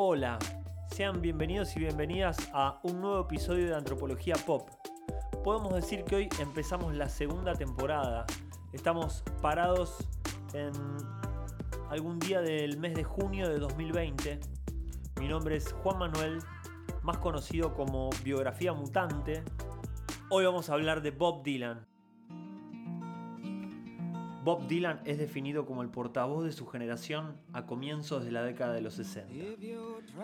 Hola, sean bienvenidos y bienvenidas a un nuevo episodio de Antropología Pop. Podemos decir que hoy empezamos la segunda temporada. Estamos parados en algún día del mes de junio de 2020. Mi nombre es Juan Manuel, más conocido como Biografía Mutante. Hoy vamos a hablar de Bob Dylan. Bob Dylan es definido como el portavoz de su generación a comienzos de la década de los 60.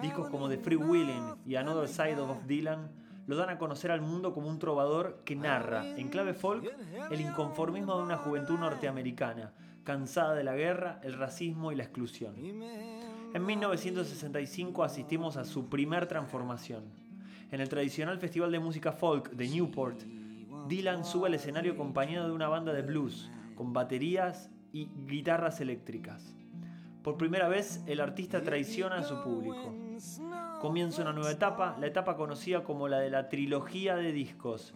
Discos como The Free Willing y Another Side of Bob Dylan lo dan a conocer al mundo como un trovador que narra, en clave folk, el inconformismo de una juventud norteamericana, cansada de la guerra, el racismo y la exclusión. En 1965 asistimos a su primer transformación. En el tradicional Festival de Música Folk de Newport, Dylan sube al escenario acompañado de una banda de blues, con baterías y guitarras eléctricas. Por primera vez, el artista traiciona a su público. Comienza una nueva etapa, la etapa conocida como la de la trilogía de discos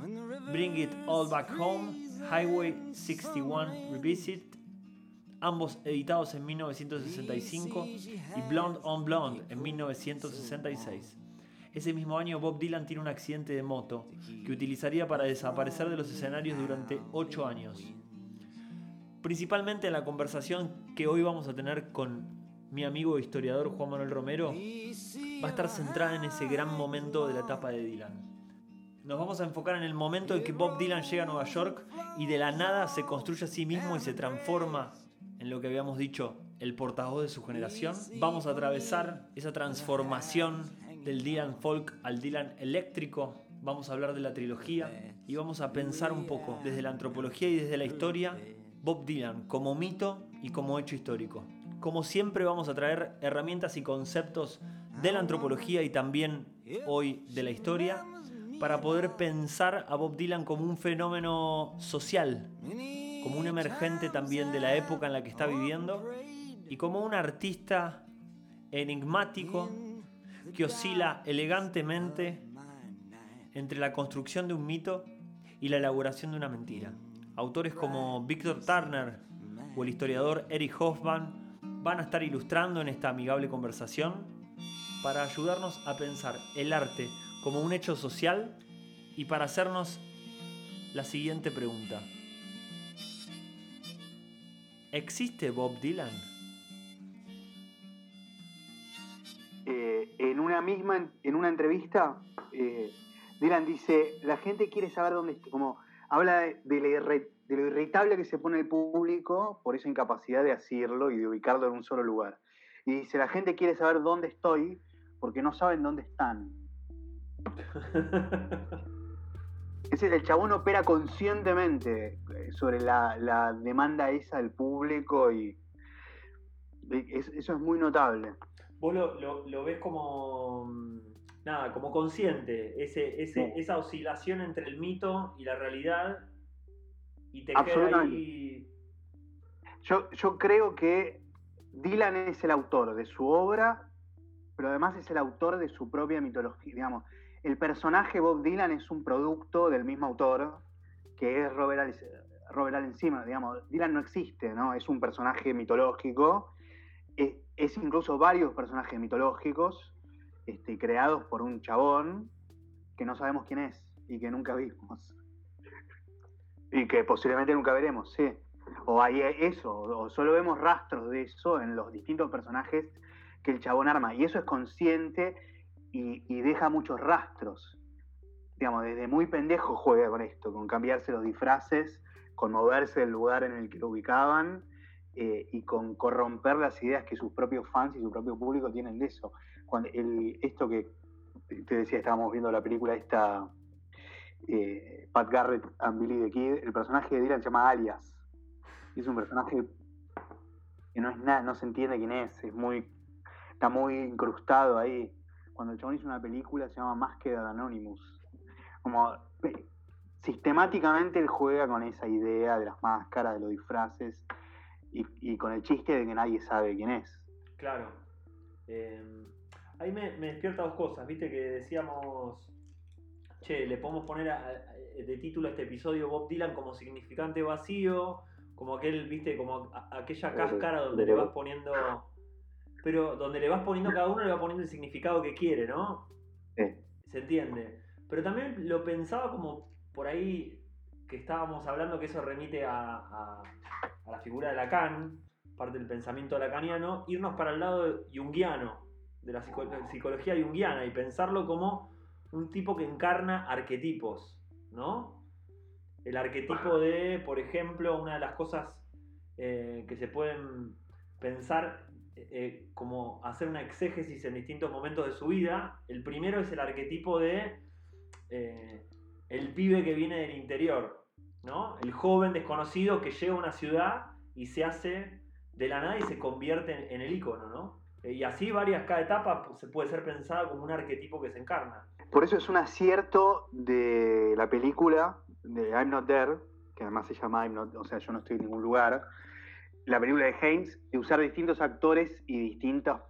Bring It All Back Home, Highway 61 Revisit, ambos editados en 1965, y Blonde on Blonde en 1966. Ese mismo año Bob Dylan tiene un accidente de moto que utilizaría para desaparecer de los escenarios durante 8 años principalmente en la conversación que hoy vamos a tener con mi amigo historiador Juan Manuel Romero, va a estar centrada en ese gran momento de la etapa de Dylan. Nos vamos a enfocar en el momento en que Bob Dylan llega a Nueva York y de la nada se construye a sí mismo y se transforma en lo que habíamos dicho, el portavoz de su generación. Vamos a atravesar esa transformación del Dylan folk al Dylan eléctrico. Vamos a hablar de la trilogía y vamos a pensar un poco desde la antropología y desde la historia Bob Dylan como mito y como hecho histórico. Como siempre vamos a traer herramientas y conceptos de la antropología y también hoy de la historia para poder pensar a Bob Dylan como un fenómeno social, como un emergente también de la época en la que está viviendo y como un artista enigmático que oscila elegantemente entre la construcción de un mito y la elaboración de una mentira. Autores como Victor Turner o el historiador Eric Hoffman van a estar ilustrando en esta amigable conversación para ayudarnos a pensar el arte como un hecho social y para hacernos la siguiente pregunta. ¿Existe Bob Dylan? Eh, en una misma, en una entrevista, eh, Dylan dice, la gente quiere saber dónde, como habla de, lo irritable que se pone el público por esa incapacidad de asirlo y de ubicarlo en un solo lugar. Y dice, la gente quiere saber dónde estoy porque no saben dónde están. Es decir, el chabón opera conscientemente eh, sobre la, demanda esa del público y eso es muy notable. Vos lo ves como mm, nada, como consciente, ese, esa oscilación entre el mito y la realidad, y te queda ahí... Yo, yo creo que Dylan es el autor de su obra, pero además es el autor de su propia mitología, digamos. El personaje Bob Dylan es un producto del mismo autor, que es Robert, Allen, Robert digamos. Dylan no existe, ¿no? Es un personaje mitológico, es, es incluso varios personajes mitológicos, este, creados por un chabón que no sabemos quién es y que nunca vimos. y que posiblemente nunca veremos, sí. O hay eso, o solo vemos rastros de eso en los distintos personajes que el chabón arma. Y eso es consciente y, deja muchos rastros. Digamos, desde muy pendejo juega con esto, con cambiarse los disfraces, con moverse del lugar en el que lo ubicaban eh, y con corromper las ideas que sus propios fans y su propio público tienen de eso. Cuando esto que te decía, estábamos viendo la película esta, eh, Pat Garrett and Billy the Kid, el personaje de Dylan se llama Alias. Es un personaje que no es nada, no se entiende quién es, es muy, está muy incrustado ahí. Cuando el chabón hizo una película se llama Masked Anonymous. Como sistemáticamente él juega con esa idea de las máscaras, de los disfraces, y, con el chiste de que nadie sabe quién es. Claro. Em, ahí me, despierta dos cosas, viste que decíamos, che, le podemos poner de título a este episodio Bob Dylan como significante vacío, como aquel, viste, como aquella cáscara donde le vas poniendo pero donde le vas poniendo cada uno, le va poniendo el significado que quiere, ¿no? Sí. Se entiende. Pero también lo pensaba como por ahí que estábamos hablando que eso remite a, a, la figura de Lacan, parte del pensamiento lacaniano, irnos para el lado junguiano, de la psicología junguiana, y pensarlo como un tipo que encarna arquetipos, ¿no? El arquetipo de, por ejemplo, una de las cosas eh, que se pueden pensar eh, como hacer una exégesis en distintos momentos de su vida. El primero es el arquetipo de eh, el pibe que viene del interior, ¿no? El joven desconocido que llega a una ciudad y se hace de la nada y se convierte en, el icono, ¿no? Y así varias, cada etapa se puede ser pensada como un arquetipo que se encarna. Por eso es un acierto de la película de I'm Not There, que además se llama I'm Not, o sea, yo no estoy en ningún lugar, la película de Haynes, de usar distintos actores y distintos,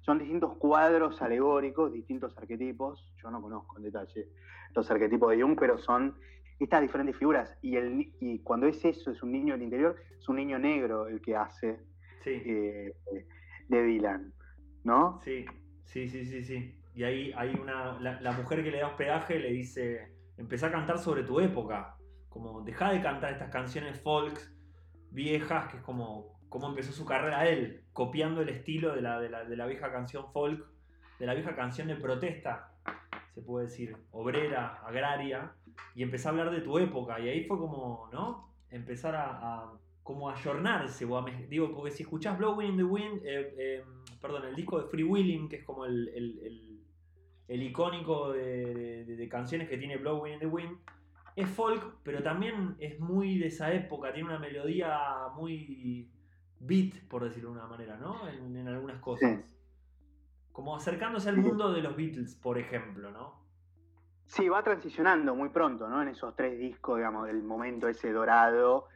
son distintos cuadros alegóricos, distintos arquetipos, yo no conozco en detalle los arquetipos de Jung, pero son estas diferentes figuras. Y, el, y cuando es eso, es un niño del interior, es un niño negro el que hace eh, de Dylan, ¿no? Sí, sí, sí, sí, sí. Y ahí hay una. La, mujer que le da hospedaje le dice: empezá a cantar sobre tu época. Como deja de cantar estas canciones folks viejas, que es como cómo empezó su carrera él, copiando el estilo de la, de la, de la vieja canción folk, de la vieja canción de protesta, se puede decir, obrera, agraria, y empecé a hablar de tu época. Y ahí fue como, ¿no? Empezar a como ayornarse, o digo, porque si escuchás Blowing in the Wind, eh, eh, perdón, el disco de Free Willing, que es como el, el, icónico de, canciones que tiene Blowing in the Wind, es folk, pero también es muy de esa época, tiene una melodía muy beat, por decirlo de una manera, ¿no? En, algunas cosas. Como acercándose al mundo de los Beatles, por ejemplo, ¿no? Sí, va transicionando muy pronto, ¿no? En esos tres discos, digamos, del momento ese dorado,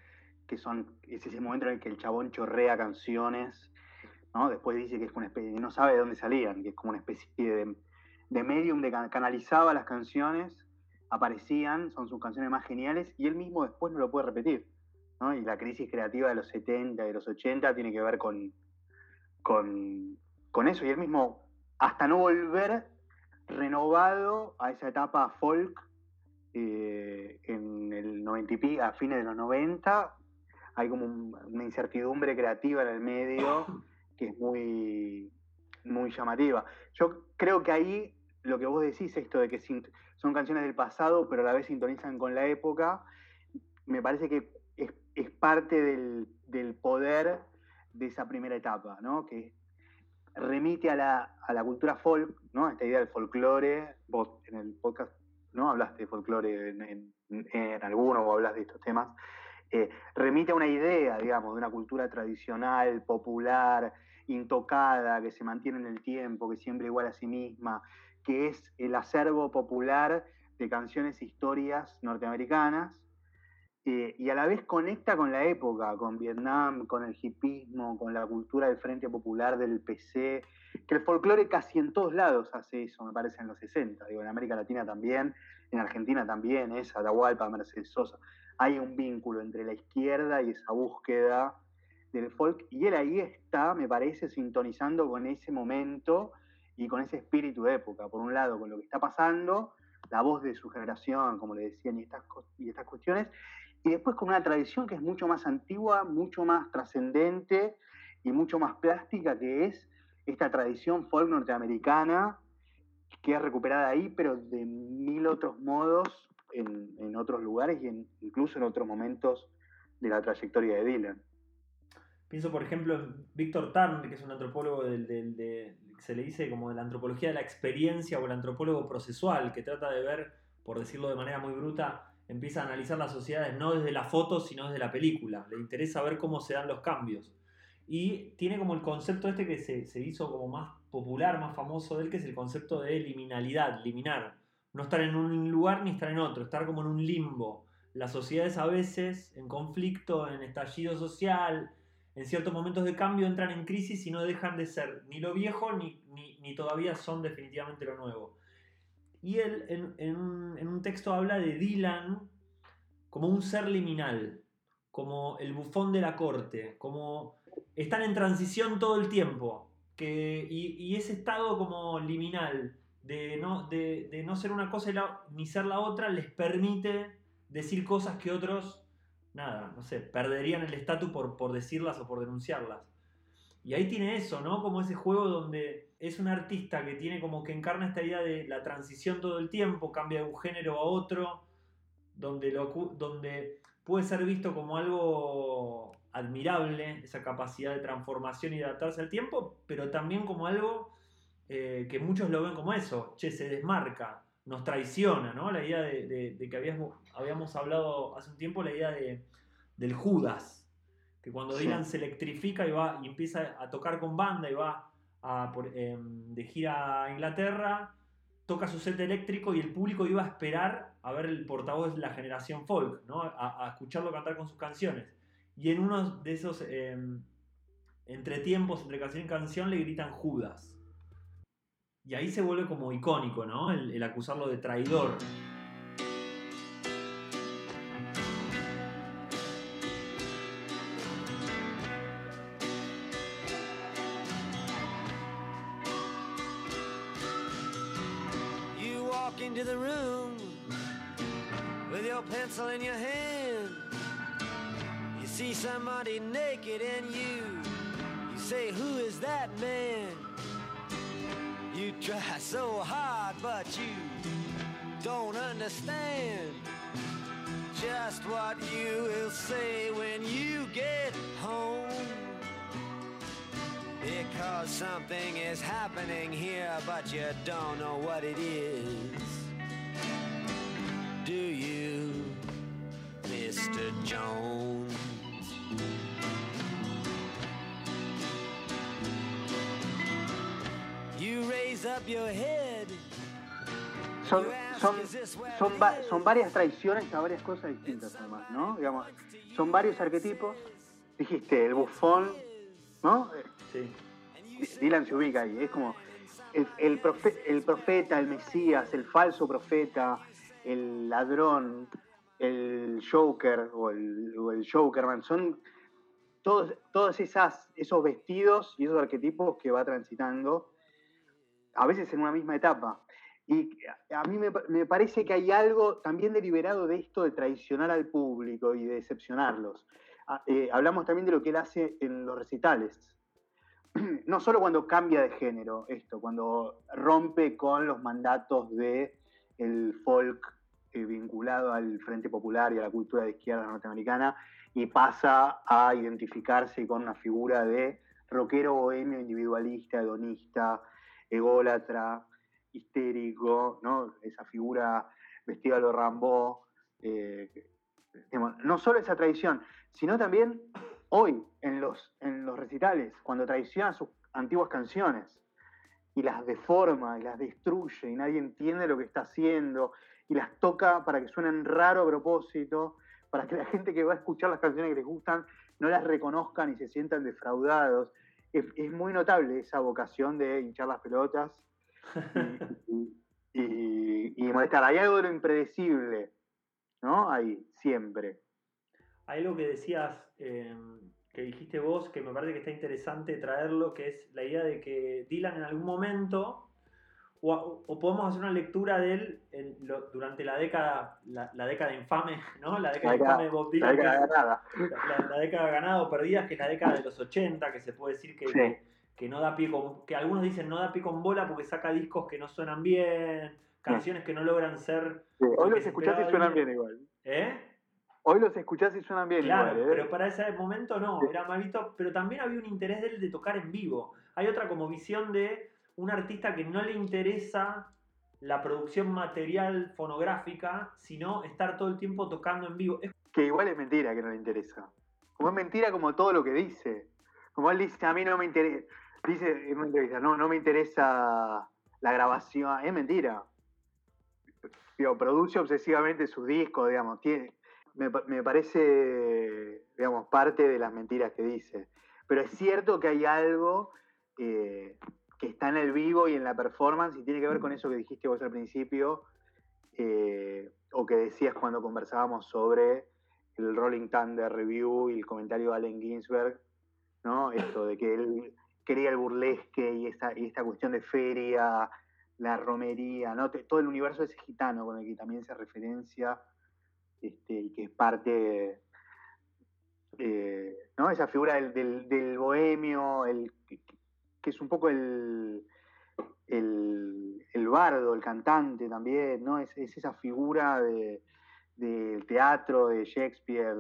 que son, es ese momento en el que el chabón chorrea canciones ¿no? Después dice que es una especie, no sabe de dónde salían, que es como una especie de, de medium de canalizaba las canciones, aparecían, son sus canciones más geniales, y él mismo después no lo puede repetir. ¿no? Y la crisis creativa de los 70 y de los 80 tiene que ver con, con, eso, y él mismo, hasta no volver renovado a esa etapa folk eh, en el 90 y a fines de los 90, hay como una incertidumbre creativa en el medio que es muy, muy llamativa. Yo creo que ahí lo que vos decís, esto de que son canciones del pasado, pero a la vez sintonizan con la época, me parece que es, parte del, poder de esa primera etapa, ¿no? que remite a la, cultura folk, ¿no? esta idea del folclore, vos en el podcast ¿no? hablaste de folclore en, en, alguno o hablas de estos temas, eh, remite a una idea, digamos, de una cultura tradicional, popular, intocada, que se mantiene en el tiempo, que siempre igual a sí misma, que es el acervo popular de canciones e historias norteamericanas, eh, y a la vez conecta con la época, con Vietnam, con el hipismo, con la cultura del Frente Popular, del PC, que el folclore casi en todos lados hace eso, me parece, en los 60, digo, en América Latina también, en Argentina también, es Atahualpa, Mercedes Sosa. Hay un vínculo entre la izquierda y esa búsqueda del folk, y él ahí está, me parece, sintonizando con ese momento y con ese espíritu de época. Por un lado, con lo que está pasando, la voz de su generación, como le decían, y estas, y estas cuestiones, y después con una tradición que es mucho más antigua, mucho más trascendente y mucho más plástica, que es esta tradición folk norteamericana, que es recuperada ahí, pero de mil otros modos en, otros lugares y incluso en otros momentos de la trayectoria de Dylan. Pienso, por ejemplo, en Víctor Tarn, que es un antropólogo del, de, se le dice como de la antropología de la experiencia o el antropólogo procesual, que trata de ver, por decirlo de manera muy bruta, empieza a analizar las sociedades no desde la foto, sino desde la película. Le interesa ver cómo se dan los cambios. Y tiene como el concepto este que se, se hizo como más popular, más famoso de él, que es el concepto de liminalidad, liminar. No estar en un lugar ni estar en otro, estar como en un limbo. Las sociedades a veces en conflicto, en estallido social, en ciertos momentos de cambio entran en crisis y no dejan de ser ni lo viejo ni, ni, todavía son definitivamente lo nuevo. Y él en, en, en, un, texto habla de Dylan como un ser liminal, como el bufón de la corte, como están en transición todo el tiempo, que, y, ese estado como liminal de no, de, no ser una cosa ni ser la otra les permite decir cosas que otros, nada, no sé, perderían el estatus por, por decirlas o por denunciarlas. Y ahí tiene eso, ¿no? Como ese juego donde es un artista que tiene como que encarna esta idea de la transición todo el tiempo, cambia de un género a otro, donde, lo, donde puede ser visto como algo admirable, esa capacidad de transformación y de adaptarse al tiempo, pero también como algo eh, que muchos lo ven como eso, che, se desmarca, nos traiciona, ¿no? La idea de, que habíamos, habíamos, hablado hace un tiempo, la idea de, del Judas, que cuando Dylan se electrifica y va y empieza a tocar con banda y va em, de gira a Inglaterra, toca su set eléctrico y el público iba a esperar a ver el portavoz de la generación folk, ¿no? a, escucharlo cantar con sus canciones. Y en uno de esos eh, entretiempos entre canción y canción le gritan Judas. Y ahí se vuelve como icónico, ¿no? el acusarlo de traidor. Understand just what you will say when you get home. Because something is happening here, but you don't know what it is. do you, Mr. Jones? You raise up your head. Son, son, son, son varias traiciones a varias cosas distintas, además, ¿no? Digamos, son varios arquetipos. Dijiste, el bufón, ¿no? Sí. Dylan se ubica ahí, es como el, el, el profeta, el Mesías, el falso profeta, el ladrón, el Joker o el, o el Jokerman, son todos, todos esas, esos vestidos y esos arquetipos que va transitando, a veces en una misma etapa. Y a mí me, parece que hay algo también deliberado de esto de traicionar al público y de decepcionarlos. Ah, eh, hablamos también de lo que él hace en los recitales. No solo cuando cambia de género, esto, cuando rompe con los mandatos de el folk eh, vinculado al Frente Popular y a la cultura de izquierda norteamericana y pasa a identificarse con una figura de rockero bohemio, individualista, hedonista, ególatra, histérico, ¿no? esa figura vestida de Rambo. Eh, no solo esa tradición, sino también hoy en los, en los recitales, cuando traiciona sus antiguas canciones y las deforma y las destruye y nadie entiende lo que está haciendo y las toca para que suenen raro a propósito, para que la gente que va a escuchar las canciones que les gustan no las reconozcan y se sientan defraudados. Es, muy notable esa vocación de hinchar las pelotas y, molestar. Hay algo de lo impredecible, ¿no? Ahí, siempre. Hay algo que decías, eh, que dijiste vos, que me parece que está interesante traerlo, que es la idea de que Dylan en algún momento, o, podemos hacer una lectura de él durante la década, la, década infame, ¿no? La década infame de Bob Dylan. La década ganada. La, década ganada o perdida, que es la década de los 80, que se puede decir que, que, no da pie con, que algunos dicen no da pie con bola porque saca discos que no suenan bien, canciones que no logran ser... Hoy los escuchaste y suenan bien igual. ¿Eh? Hoy los escuchás y suenan bien. Claro, ¿eh? pero para ese momento no, era malito, pero también había un interés de él de tocar en vivo. Hay otra como visión de un artista que no le interesa la producción material fonográfica, sino estar todo el tiempo tocando en vivo. Que igual es mentira que no le interesa. Como es mentira como todo lo que dice. Como él dice, a mí no me interesa, dice en una entrevista, no, no me interesa la grabación, es mentira. Digo, produce obsesivamente sus discos, digamos, tiene, me, parece, digamos, parte de las mentiras que dice. Pero es cierto que hay algo eh, que está en el vivo y en la performance y tiene que ver con eso que dijiste vos al principio, eh, o que decías cuando conversábamos sobre el Rolling Thunder Review y el comentario de Allen Ginsberg, ¿no? Esto de que él quería el burlesque y esta, esta cuestión de feria, la romería, ¿no? todo el universo ese gitano con el que también se referencia este, y que es parte, eh, ¿no? Esa figura del, bohemio, el, que, es un poco el, el, bardo, el cantante también, ¿no? Es, esa figura del teatro, de Shakespeare,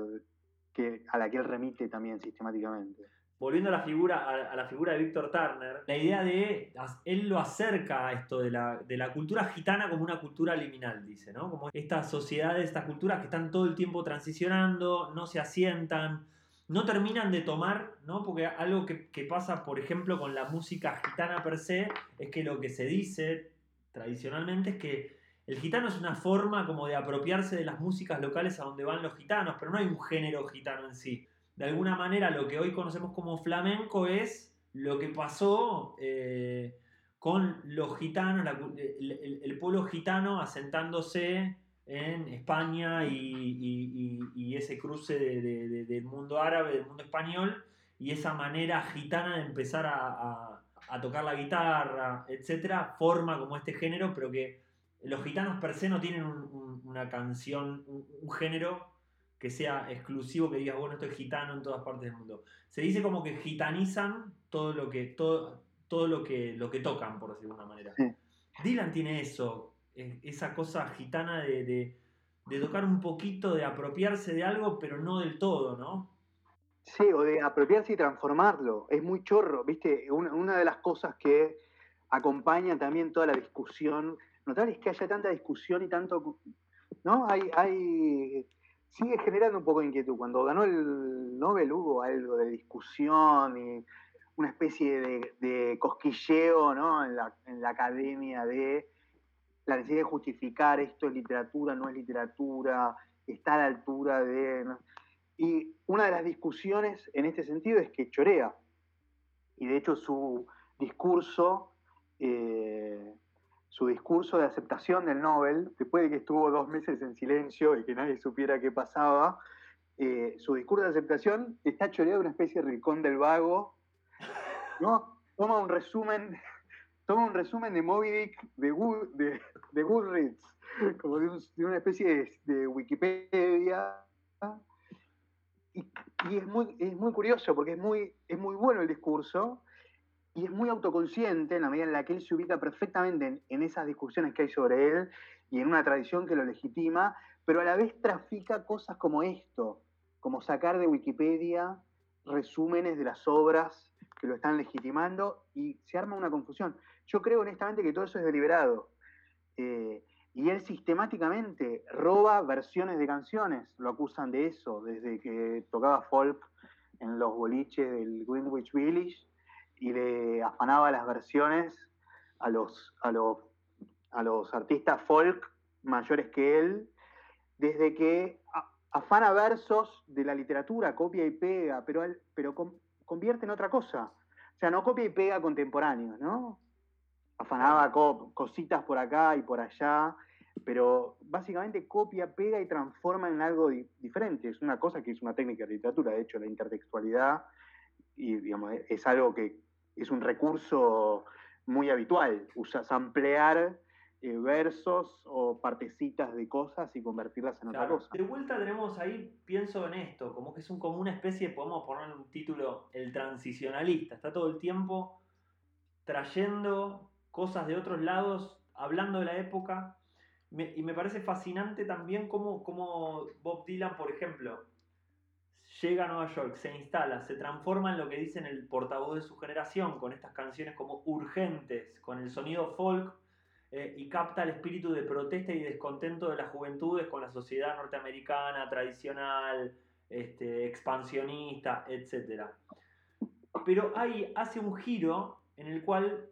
que, a la que él remite también sistemáticamente volviendo a la figura, a, la figura de Víctor Turner, la idea de, él lo acerca a esto de la, cultura gitana como una cultura liminal, dice, ¿no? Como estas sociedades, estas culturas que están todo el tiempo transicionando, no se asientan, no terminan de tomar, ¿no? Porque algo que, que pasa, por ejemplo, con la música gitana per se, es que lo que se dice tradicionalmente es que el gitano es una forma como de apropiarse de las músicas locales a donde van los gitanos, pero no hay un género gitano en sí de alguna manera lo que hoy conocemos como flamenco es lo que pasó eh, con los gitanos, el, pueblo gitano asentándose en España y, ese cruce del mundo árabe, del mundo español, y esa manera gitana de empezar a, tocar la guitarra, etcétera, forma como este género, pero que los gitanos per se no tienen una canción, un género que sea exclusivo, que digas, bueno, esto es gitano en todas partes del mundo. Se dice como que gitanizan todo lo que, todo, todo lo que, lo que tocan, por decirlo de alguna manera. Dylan tiene eso, esa cosa gitana de, tocar un poquito, de apropiarse de algo, pero no del todo, ¿no? Sí, o de apropiarse y transformarlo. Es muy chorro, ¿viste? Una, de las cosas que acompaña también toda la discusión, notable es que haya tanta discusión y tanto, ¿no? Hay, hay sigue generando un poco de inquietud. Cuando ganó el Nobel hubo algo de discusión y una especie de, cosquilleo ¿no? en, la, academia de la necesidad de justificar esto es literatura, no es literatura, está a la altura de... Y una de las discusiones en este sentido es que chorea. Y de hecho su discurso eh, su discurso de aceptación del Nobel, después de que estuvo dos meses en silencio y que nadie supiera qué pasaba, eh, su discurso de aceptación está choreado de una especie de rincón del vago, ¿no? Toma un resumen, toma un resumen de Moby de, de, Goodreads, como de, una especie de, Wikipedia. Y, es, muy, es muy curioso porque es muy, es muy bueno el discurso, y es muy autoconsciente en la medida en la que él se ubica perfectamente en, esas discusiones que hay sobre él y en una tradición que lo legitima, pero a la vez trafica cosas como esto, como sacar de Wikipedia resúmenes de las obras que lo están legitimando y se arma una confusión. Yo creo honestamente que todo eso es deliberado. Eh, y él sistemáticamente roba versiones de canciones, lo acusan de eso, desde que tocaba folk en los boliches del Greenwich Village y le afanaba las versiones a los, a los, a los artistas folk mayores que él, desde que afana versos de la literatura, copia y pega, pero, pero convierte en otra cosa. O sea, no copia y pega contemporáneos, ¿no? Afanaba cositas por acá y por allá, pero básicamente copia, pega y transforma en algo diferente. Es una cosa que es una técnica de literatura, de hecho, la intertextualidad, y digamos, es algo que es un recurso muy habitual, usas ampliar eh, versos o partecitas de cosas y convertirlas en otra cosa. De vuelta tenemos ahí, pienso en esto, como que es un, como una especie, podemos poner un título, el transicionalista, está todo el tiempo trayendo cosas de otros lados, hablando de la época, y me parece fascinante también cómo, cómo Bob Dylan, por ejemplo, llega a Nueva York, se instala, se transforma en lo que dicen el portavoz de su generación, con estas canciones como urgentes, con el sonido folk, eh, y capta el espíritu de protesta y descontento de las juventudes con la sociedad norteamericana tradicional, este, expansionista, etc. Pero ahí hace un giro en el cual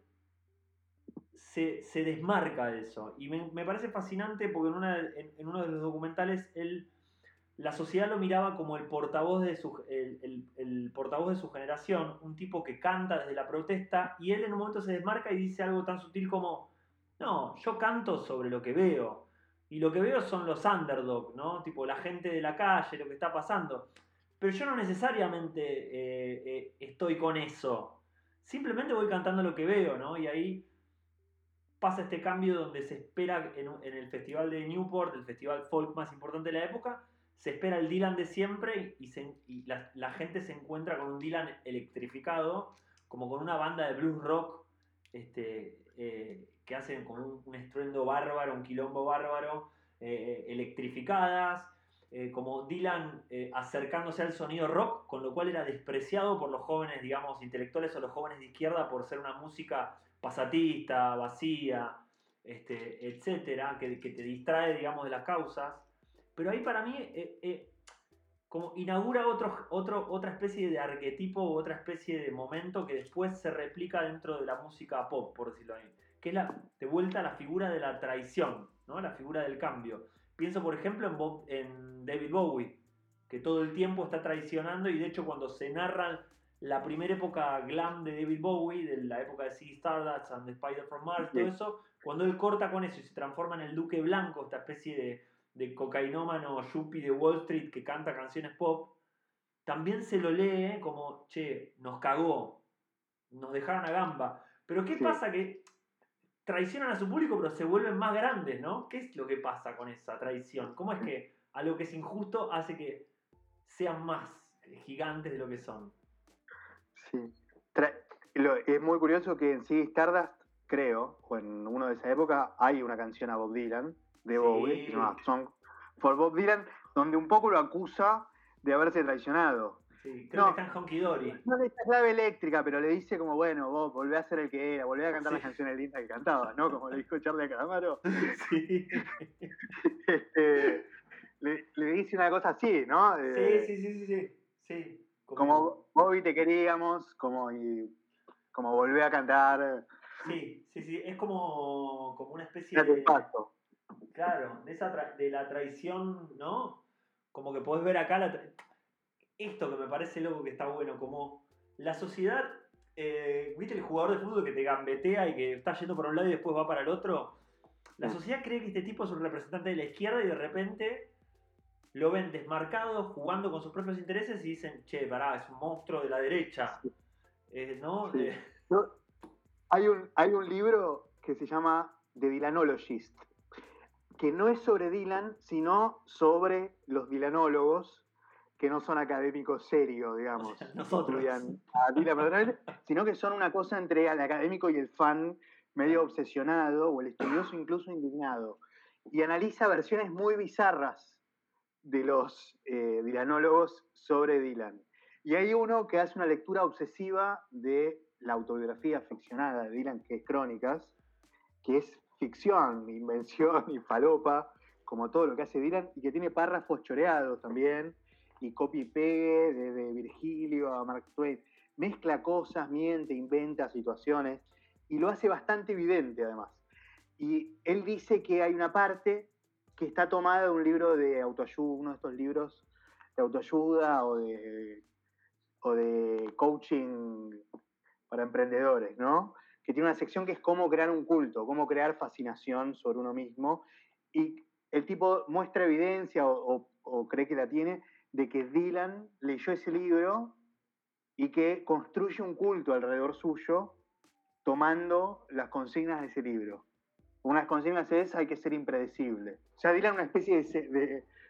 se, desmarca de eso. Y me, parece fascinante porque en uno de los documentales él la sociedad lo miraba como el portavoz, de su, el, portavoz de su generación, un tipo que canta desde la protesta, y él en un momento se desmarca y dice algo tan sutil como, no, yo canto sobre lo que veo, y lo que veo son los underdogs, ¿no? Tipo la gente de la calle, lo que está pasando. Pero yo no necesariamente eh, eh, estoy con eso. simplemente voy cantando lo que veo, ¿no? Y ahí pasa este cambio donde se espera en, el festival de Newport, el festival folk más importante de la época, se espera el Dylan de siempre y, la, gente se encuentra con un Dylan electrificado, como con una banda de blues rock este, eh, que hacen con un, estruendo bárbaro, un quilombo bárbaro, eh, electrificadas, eh, como Dylan acercándose al sonido rock, con lo cual era despreciado por los jóvenes, digamos, intelectuales o los jóvenes de izquierda por ser una música pasatista, vacía, este, etcétera, que, te distrae, digamos, de las causas. Pero ahí para mí, eh, como inaugura otro, otro, otra especie de arquetipo, otra especie de momento que después se replica dentro de la música pop, por decirlo así, que es la, de vuelta la figura de la traición, ¿no? la figura del cambio Pienso, por ejemplo, en, en David Bowie, que todo el tiempo está traicionando y de hecho cuando se narra la primera época glam de David Bowie, de la época de Sea Stardust and the Spider from Mars, todo eso, cuando él corta con eso y se transforma en el Duque Blanco, esta especie de, de cocainómano yuppie de Wall Street que canta canciones pop, también se lo lee como, che, nos cagó, nos dejaron a gamba. Pero ¿qué pasa? Que traicionan a su público, pero se vuelven más grandes, ¿no? ¿Qué es lo que pasa con esa traición? ¿Cómo es que algo que es injusto hace que sean más gigantes de lo que son? Sí. es muy curioso que en sí Stardust, creo, o en uno de esa época, hay una canción a Bob Dylan, de Bowie, que se llama Song for Bob Dylan, donde un poco lo acusa de haberse traicionado. Sí, creo no, que está en Honky Dory. No dice clave eléctrica, pero le dice como, bueno, vos volvé a ser el que era, volvé a cantar las canciones lindas que cantabas, ¿no? Como le dijo Charlie Calamaro. Sí. Este, le, dice una cosa así, ¿no? sí, sí, sí, sí, sí. Como, Bobby te queríamos, como, y, como volvé a cantar. Sí, sí, sí, es como, como una especie de... Paso. Claro, de, esa de la traición, ¿no? Como que podés ver acá la esto que me parece loco que está bueno, como la sociedad, eh, ¿viste el jugador de fútbol que te gambetea y que está yendo por un lado y después va para el otro? La sociedad cree que este tipo es un representante de la izquierda y de repente lo ven desmarcado, jugando con sus propios intereses y dicen, che, pará, es un monstruo de la derecha. Eh, ¿no? Eh, hay, un, hay un libro que se llama The Dylanologist, que no es sobre Dylan, sino sobre los dilanólogos que no son académicos serios, digamos, Nosotros. sino que son una cosa entre el académico y el fan medio obsesionado, o el estudioso incluso indignado, y analiza versiones muy bizarras de los eh, dilanólogos sobre Dylan. Y hay uno que hace una lectura obsesiva de la autobiografía ficcionada de Dylan, que es Crónicas, que es ficción, invención y falopa, como todo lo que hace Dylan, y que tiene párrafos choreados también, y copy pegue desde Virgilio a Mark Twain. Mezcla cosas, miente, inventa situaciones y lo hace bastante evidente además. Y él dice que hay una parte que está tomada de un libro de autoayuda, uno de estos libros de autoayuda o de coaching para emprendedores, ¿no? Que tiene una sección que es cómo crear un culto, cómo crear fascinación sobre uno mismo. Y el tipo muestra evidencia o, o cree que la tiene de que Dylan leyó ese libro y que construye un culto alrededor suyo tomando las consignas de ese libro. Unas consignas es hay que ser impredecible. O sea, Dylan una especie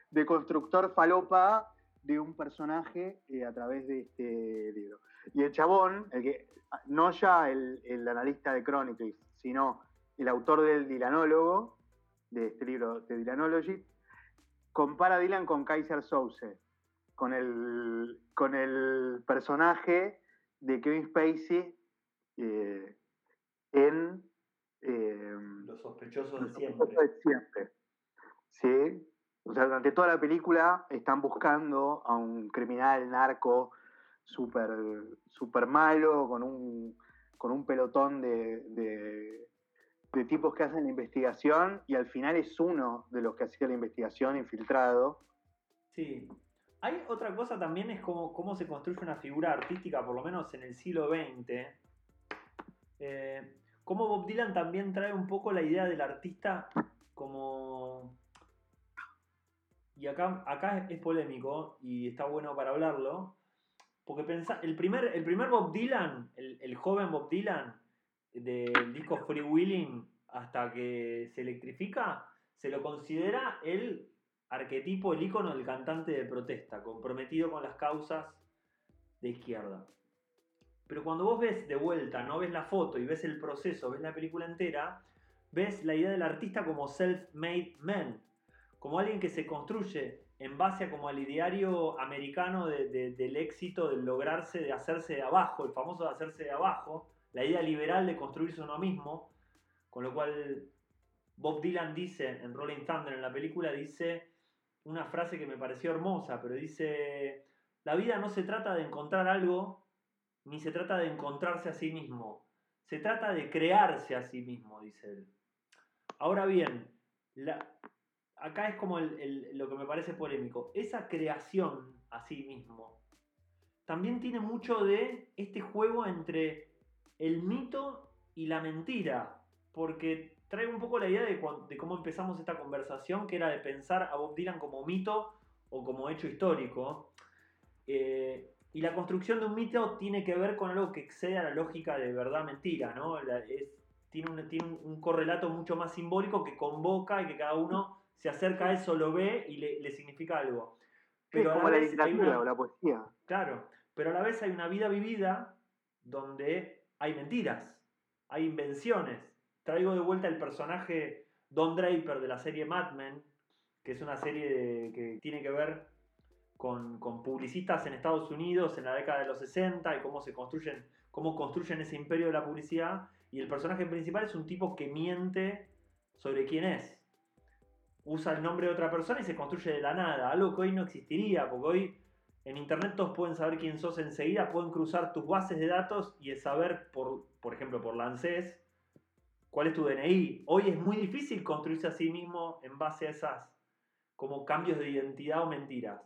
de, constructor falopa de un personaje eh, a través de este libro. Y el chabón, el que, no ya el, el analista de Chronicles, sino el autor del Dylanólogo, de este libro de Dylanology, compara a Dylan con Kaiser Souse con el, con el personaje de Kevin Spacey eh, en eh, Los sospechosos de siempre. siempre. Sí. O sea, durante toda la película están buscando a un criminal narco súper super malo, con un, con un pelotón de, de, tipos que hacen la investigación, y al final es uno de los que hacía la investigación infiltrado. Sí, hay otra cosa también, es cómo, cómo se construye una figura artística, por lo menos en el siglo XX. Eh, cómo Bob Dylan también trae un poco la idea del artista como... Y acá, acá es polémico y está bueno para hablarlo. Porque el, primer, el primer Bob Dylan, el, joven Bob Dylan, del disco Free Willing hasta que se electrifica, se lo considera el arquetipo, el icono del cantante de protesta, comprometido con las causas de izquierda. Pero cuando vos ves de vuelta, no ves la foto y ves el proceso, ves la película entera, ves la idea del artista como self-made man, como alguien que se construye en base a como al ideario americano del éxito, del lograrse, de hacerse de abajo, el famoso de hacerse de abajo, la idea liberal de construirse uno mismo, con lo cual Bob Dylan dice en Rolling Thunder, en la película, dice una frase que me pareció hermosa, pero dice, la vida no se trata de encontrar algo, ni se trata de encontrarse a sí mismo, se trata de crearse a sí mismo, dice él. Ahora bien, acá es como lo que me parece polémico. Esa creación a sí mismo también tiene mucho de este juego entre el mito y la mentira. Porque trae un poco la idea de, cómo empezamos esta conversación, que era de pensar a Bob Dylan como mito o como hecho histórico. Eh, y la construcción de un mito tiene que ver con algo que excede a la lógica de verdad-mentira, tiene, un, correlato mucho más simbólico que convoca y que cada uno se acerca a eso, lo ve y le, significa algo. Pero como la literatura o la poesía. Claro, pero a la vez hay una vida vivida donde hay mentiras, hay invenciones. Traigo de vuelta el personaje Don Draper de la serie Mad Men, que es una serie que tiene que ver con, con, publicistas en Estados Unidos en la década de los 60 y cómo se construyen, cómo construyen ese imperio de la publicidad y el personaje principal es un tipo que miente sobre quién es. Usa el nombre de otra persona y se construye de la nada, algo que hoy no existiría, porque hoy en internet todos pueden saber quién sos enseguida, pueden cruzar tus bases de datos y saber, por, por ejemplo, por la cuál es tu DNI. Hoy es muy difícil construirse a sí mismo en base a esas como cambios de identidad o mentiras.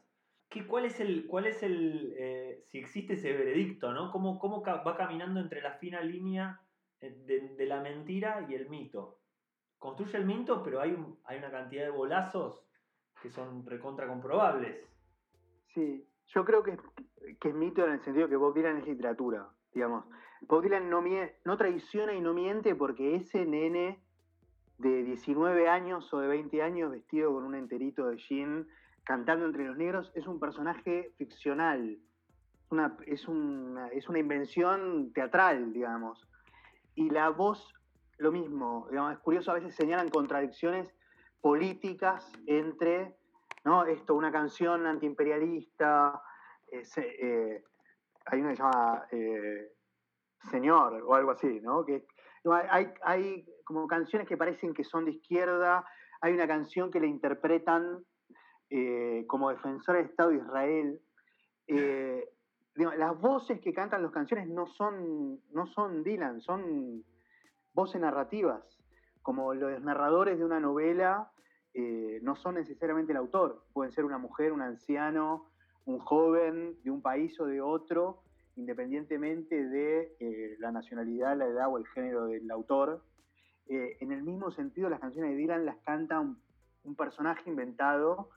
¿Qué, ¿Cuál es el, cuál es el eh, si existe ese veredicto, ¿no? ¿Cómo, ¿Cómo va caminando entre la fina línea eh, de, la mentira y el mito. Construye el mito, pero hay, hay una cantidad de bolazos que son recontra comprobables. Sí, yo creo que, que es mito en el sentido que Bob Dylan es literatura, digamos. Bob Dylan no, no traiciona y no miente porque ese nene de 19 años o de 20 años vestido con un enterito de jean cantando entre los negros es un personaje ficcional. Una, es, una, es una invención teatral, digamos y la voz, lo mismo. es curioso, a veces señalan contradicciones políticas entre, ¿no? Esto, una canción antiimperialista, eh, eh, hay una que se llama eh, Señor o algo así, ¿no? Que, hay, hay como canciones que parecen que son de izquierda, hay una canción que le interpretan como defensor del Estado de Israel las voces que cantan las canciones no son, no son Dylan, son voces narrativas, como los narradores de una novela eh, no son necesariamente el autor, pueden ser una mujer, un anciano, un joven de un país o de otro, independientemente de eh, la nacionalidad, la edad o el género del autor. Eh, en el mismo sentido, las canciones de Dylan las canta un, personaje inventado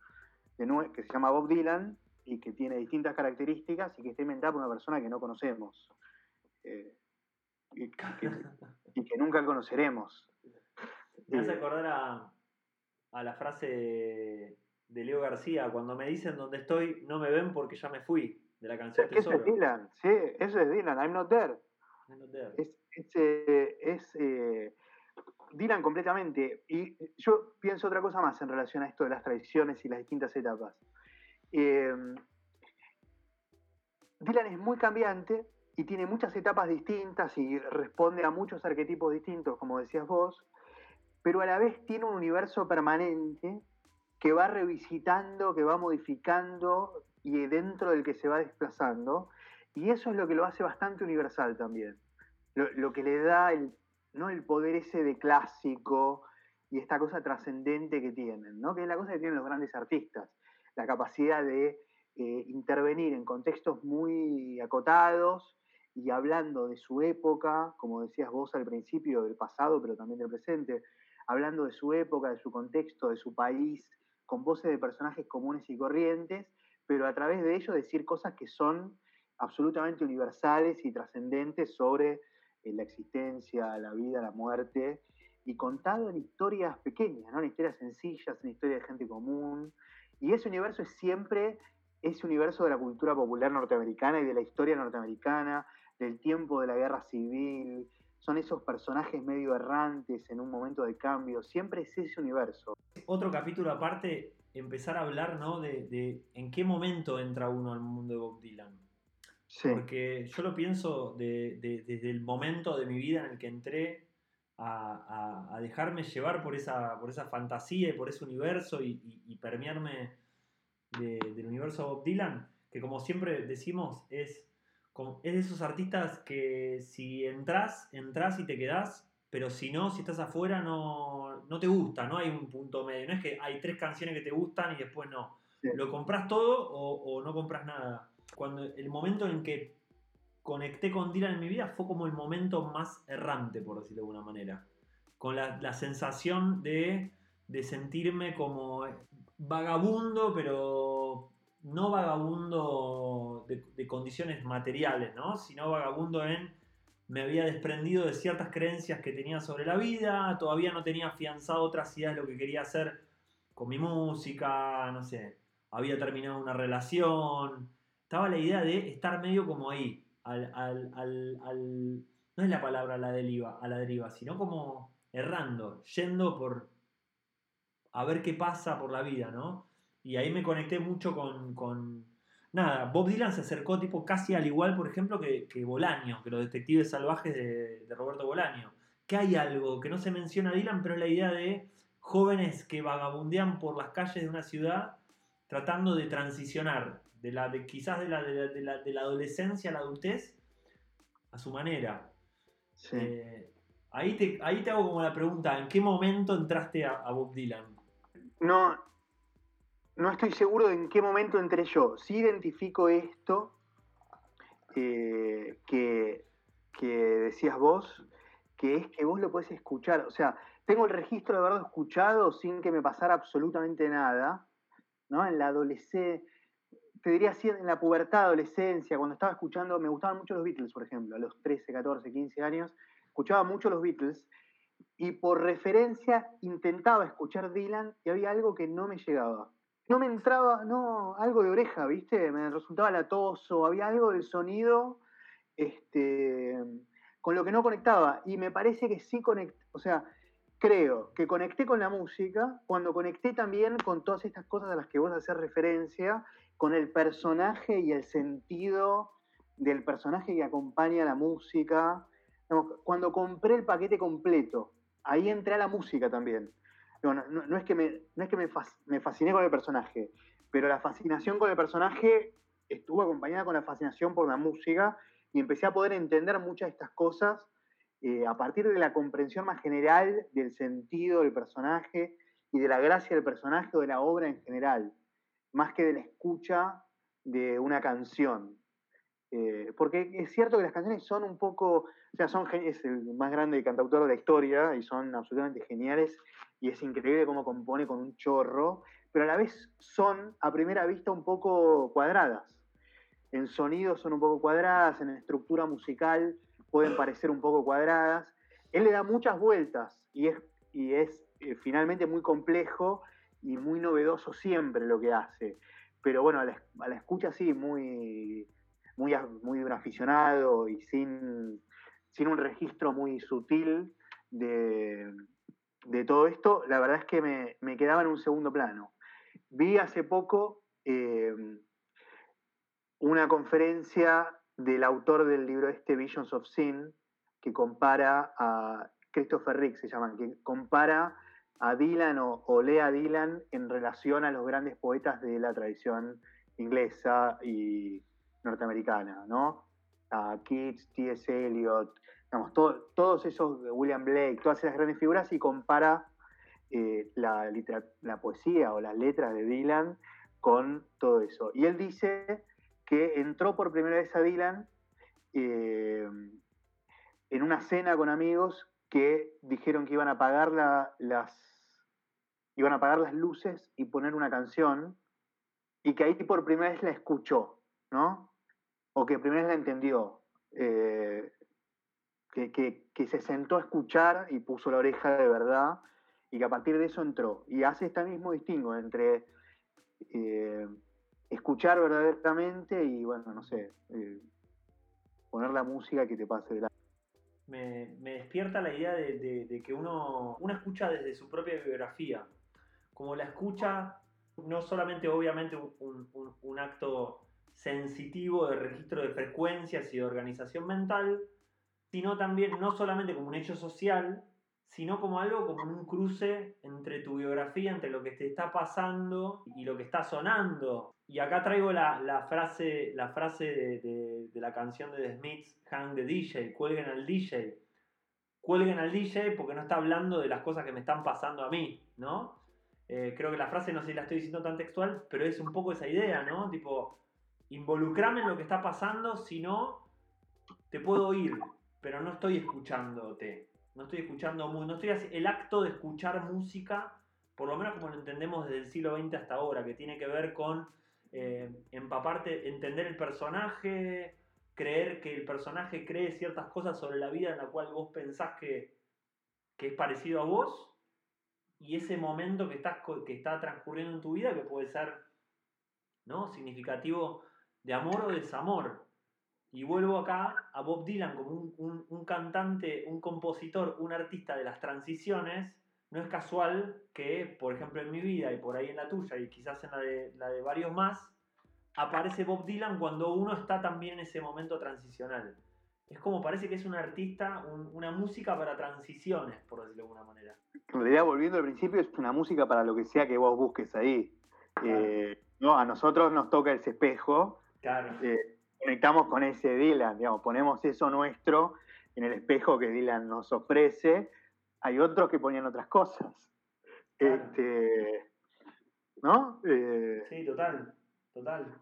que se llama Bob Dylan, y que tiene distintas características y que está inventada por una persona que no conocemos y, que, nunca conoceremos. Me hace eh, acordar a, a, la frase de Leo García, cuando me dicen dónde estoy, no me ven porque ya me fui, de la canción Tesoro. Eso es Dylan, sí, eso es Dylan, I'm not there. Es, es, eh, Dylan completamente. Y yo pienso otra cosa más en relación a esto de las tradiciones y las distintas etapas. Eh, Dylan es muy cambiante y tiene muchas etapas distintas y responde a muchos arquetipos distintos, como decías vos, pero a la vez tiene un universo permanente que va revisitando, que va modificando y dentro del que se va desplazando. Y eso es lo que lo hace bastante universal también. Lo, que le da el, ¿no? el poder ese de clásico y esta cosa trascendente que tienen, ¿no? que es la cosa que tienen los grandes artistas la capacidad de eh, intervenir en contextos muy acotados y hablando de su época, como decías vos al principio, del pasado, pero también del presente, hablando de su época, de su contexto, de su país, con voces de personajes comunes y corrientes, pero a través de ello decir cosas que son absolutamente universales y trascendentes sobre eh, la existencia, la vida, la muerte, y contado en historias pequeñas, ¿no? en historias sencillas, en historias de gente común. Y ese universo es siempre ese universo de la cultura popular norteamericana y de la historia norteamericana, tiempo de la guerra civil, son esos personajes medio errantes en un momento de cambio, siempre es ese universo. Otro capítulo aparte, empezar a hablar ¿no? de, en qué momento entra uno al mundo de Bob Dylan. Porque yo lo pienso desde el momento de mi vida en el que entré a, dejarme llevar por esa, por esa fantasía y por ese universo y, permearme del universo Bob Dylan, que como siempre decimos es, es de esos artistas que si entras, entras y te quedás, pero si no, si estás afuera no, no te gusta, no hay un punto medio, no es que hay tres canciones que te gustan y después no. Lo compras todo o, o no compras nada cuando el momento en que conecté con Dylan en mi vida fue como el momento más errante, por decirlo de alguna manera. Con la, sensación de, sentirme como vagabundo, pero no vagabundo de, condiciones materiales, ¿no? sino vagabundo en me había desprendido de ciertas creencias que tenía sobre la vida, todavía no tenía afianzado otras ideas de lo que quería hacer con mi música, no sé, había terminado una relación, estaba la idea de estar medio como ahí, al, no es la palabra la a la deriva, sino como errando, yendo por a ver qué pasa por la vida, ¿no? Y ahí me conecté mucho con, nada, Bob Dylan se acercó tipo casi al igual, por ejemplo, que, que Bolaño, que los detectives salvajes de, de Roberto Bolaño. Que hay algo que no se menciona a Dylan, pero es la idea de jóvenes que vagabundean por las calles de una ciudad tratando de transicionar de la, de, quizás de la, de, la, de la adolescencia a la adultez a su manera. Eh, ahí, te, ahí te hago como la pregunta, ¿en qué momento entraste a, Bob Dylan? No, no estoy seguro de en qué momento entré yo. Sí identifico esto eh, que, que decías vos, que es que vos lo podés escuchar. O sea, tengo el registro de haberlo escuchado sin que me pasara absolutamente nada. ¿no? En la adolescencia te diría así, en la pubertad, adolescencia, cuando estaba escuchando, me gustaban mucho los Beatles, por ejemplo, a los 13, 14, 15 años, escuchaba mucho los Beatles y por referencia intentaba escuchar Dylan y había algo que no me llegaba. No me entraba, no, algo de oreja, ¿viste? Me resultaba latoso, había algo del sonido este, con lo que no conectaba y me parece que sí conecté, o sea, creo que conecté con la música cuando conecté también con todas estas cosas a las que vos haces referencia con el personaje y el sentido del personaje que acompaña la música. Cuando compré el paquete completo, ahí entré a la música también. No, es que, me, no es que me, me, fasciné con el personaje, pero la fascinación con el personaje estuvo acompañada con la fascinación por la música y empecé a poder entender muchas de estas cosas eh, a partir de la comprensión más general del sentido del personaje y de la gracia del personaje o de la obra en general más que de la escucha de una canción. Eh, porque es cierto que las canciones son un poco, o sea, son, es el más grande cantautor de la historia y son absolutamente geniales y es increíble cómo compone con un chorro, pero a la vez son a primera vista un poco cuadradas. En sonido son un poco cuadradas, en estructura musical pueden parecer un poco cuadradas. Él le da muchas vueltas y es, y es eh, finalmente muy complejo y muy novedoso siempre lo que hace. Pero bueno, a la, escucha sí, muy, muy, muy aficionado y sin, sin un registro muy sutil de, todo esto, la verdad es que me, quedaba en un segundo plano. Vi hace poco eh, una conferencia del autor del libro este, Visions of Sin, que compara a Christopher Rick, se llama, que compara a Dylan o, lea a Dylan en relación a los grandes poetas de la tradición inglesa y norteamericana, ¿no? A Keats, T.S. Eliot, digamos, todos esos, William Blake, todas esas grandes figuras y compara eh, la, la poesía o las letras de Dylan con todo eso. Y él dice que entró por primera vez a Dylan eh, en una cena con amigos que dijeron que iban a apagar las iban a apagar las luces y poner una canción, y que ahí por primera vez la escuchó, ¿no? O que primero la entendió, eh, que, se sentó a escuchar y puso la oreja de verdad, y que a partir de eso entró. Y hace este mismo distingo entre eh, escuchar verdaderamente y, bueno, no sé, eh, poner la música que te pase de la... Me, despierta la idea de, que uno, uno escucha desde su propia biografía, como la escucha no solamente obviamente un, acto sensitivo de registro de frecuencias y de organización mental, sino también no solamente como un hecho social, sino como algo como un cruce entre tu biografía, entre lo que te está pasando y lo que está sonando. Y acá traigo la, frase, la frase de, la canción de Smiths, Hang the DJ, cuelguen al DJ. Cuelguen al DJ porque no está hablando de las cosas que me están pasando a mí, ¿no? Eh, creo que la frase no sé si la estoy diciendo tan textual, pero es un poco esa idea, ¿no? Tipo, involucrarme en lo que está pasando, si no, te puedo oír, pero no estoy escuchándote. No estoy escuchando, no estoy el acto de escuchar música, por lo menos como lo entendemos desde el siglo XX hasta ahora, que tiene que ver con eh, empaparte, entender el personaje, creer que el personaje cree ciertas cosas sobre la vida en la cual vos pensás que, que es parecido a vos, y ese momento que, estás, que está transcurriendo en tu vida, que puede ser ¿no? significativo de amor o desamor. Y vuelvo acá a Bob Dylan como un, cantante, un compositor, un artista de las transiciones. No es casual que, por ejemplo, en mi vida y por ahí en la tuya y quizás en la de, la de varios más, aparece Bob Dylan cuando uno está también en ese momento transicional. Es como parece que es un artista, una música para transiciones, por decirlo de alguna manera. En realidad, volviendo al principio, es una música para lo que sea que vos busques ahí. Eh, no, a nosotros nos toca ese espejo. Claro. Eh, conectamos con ese Dylan, digamos, ponemos eso nuestro en el espejo que Dylan nos ofrece. Hay otros que ponían otras cosas. Este, ¿No? Eh, sí, total, total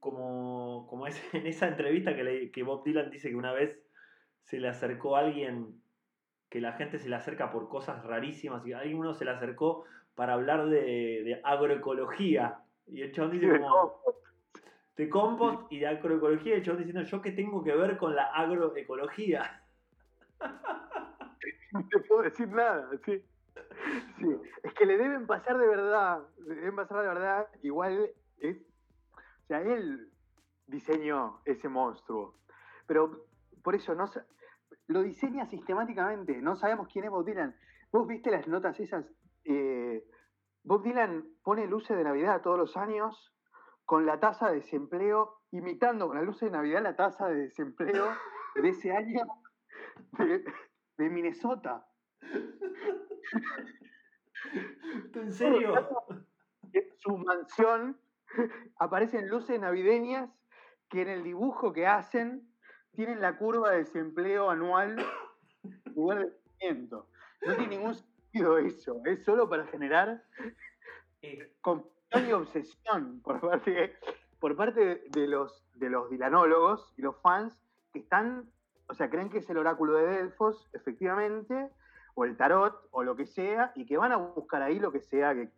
como, como es en esa entrevista que, que Bob Dylan dice que una vez se le acercó a alguien, que la gente se le acerca por cosas rarísimas, y alguien uno se le acercó para hablar de, agroecología. Y el chabón dice como... De compost y de agroecología, el chabón diciendo, ¿yo qué tengo que ver con la agroecología? No te puedo decir nada, sí. sí. Es que le deben pasar de verdad, le deben pasar de verdad, igual es o sea, él diseñó ese monstruo. Pero por eso no lo diseña sistemáticamente. No sabemos quién es Bob Dylan. Vos viste las notas esas. Eh, Bob Dylan pone luces de Navidad todos los años con la tasa de desempleo, imitando con las luces de Navidad la tasa de desempleo de ese año de, de Minnesota. ¿En serio? Su mansión aparecen luces navideñas que en el dibujo que hacen tienen la curva de desempleo anual lugar de crecimiento. No tiene ningún sentido eso, es solo para generar eh, confusión y obsesión por parte, por parte de los, de los dilanólogos y los fans que están, o sea, creen que es el oráculo de Delfos, efectivamente, o el tarot, o lo que sea, y que van a buscar ahí lo que sea que,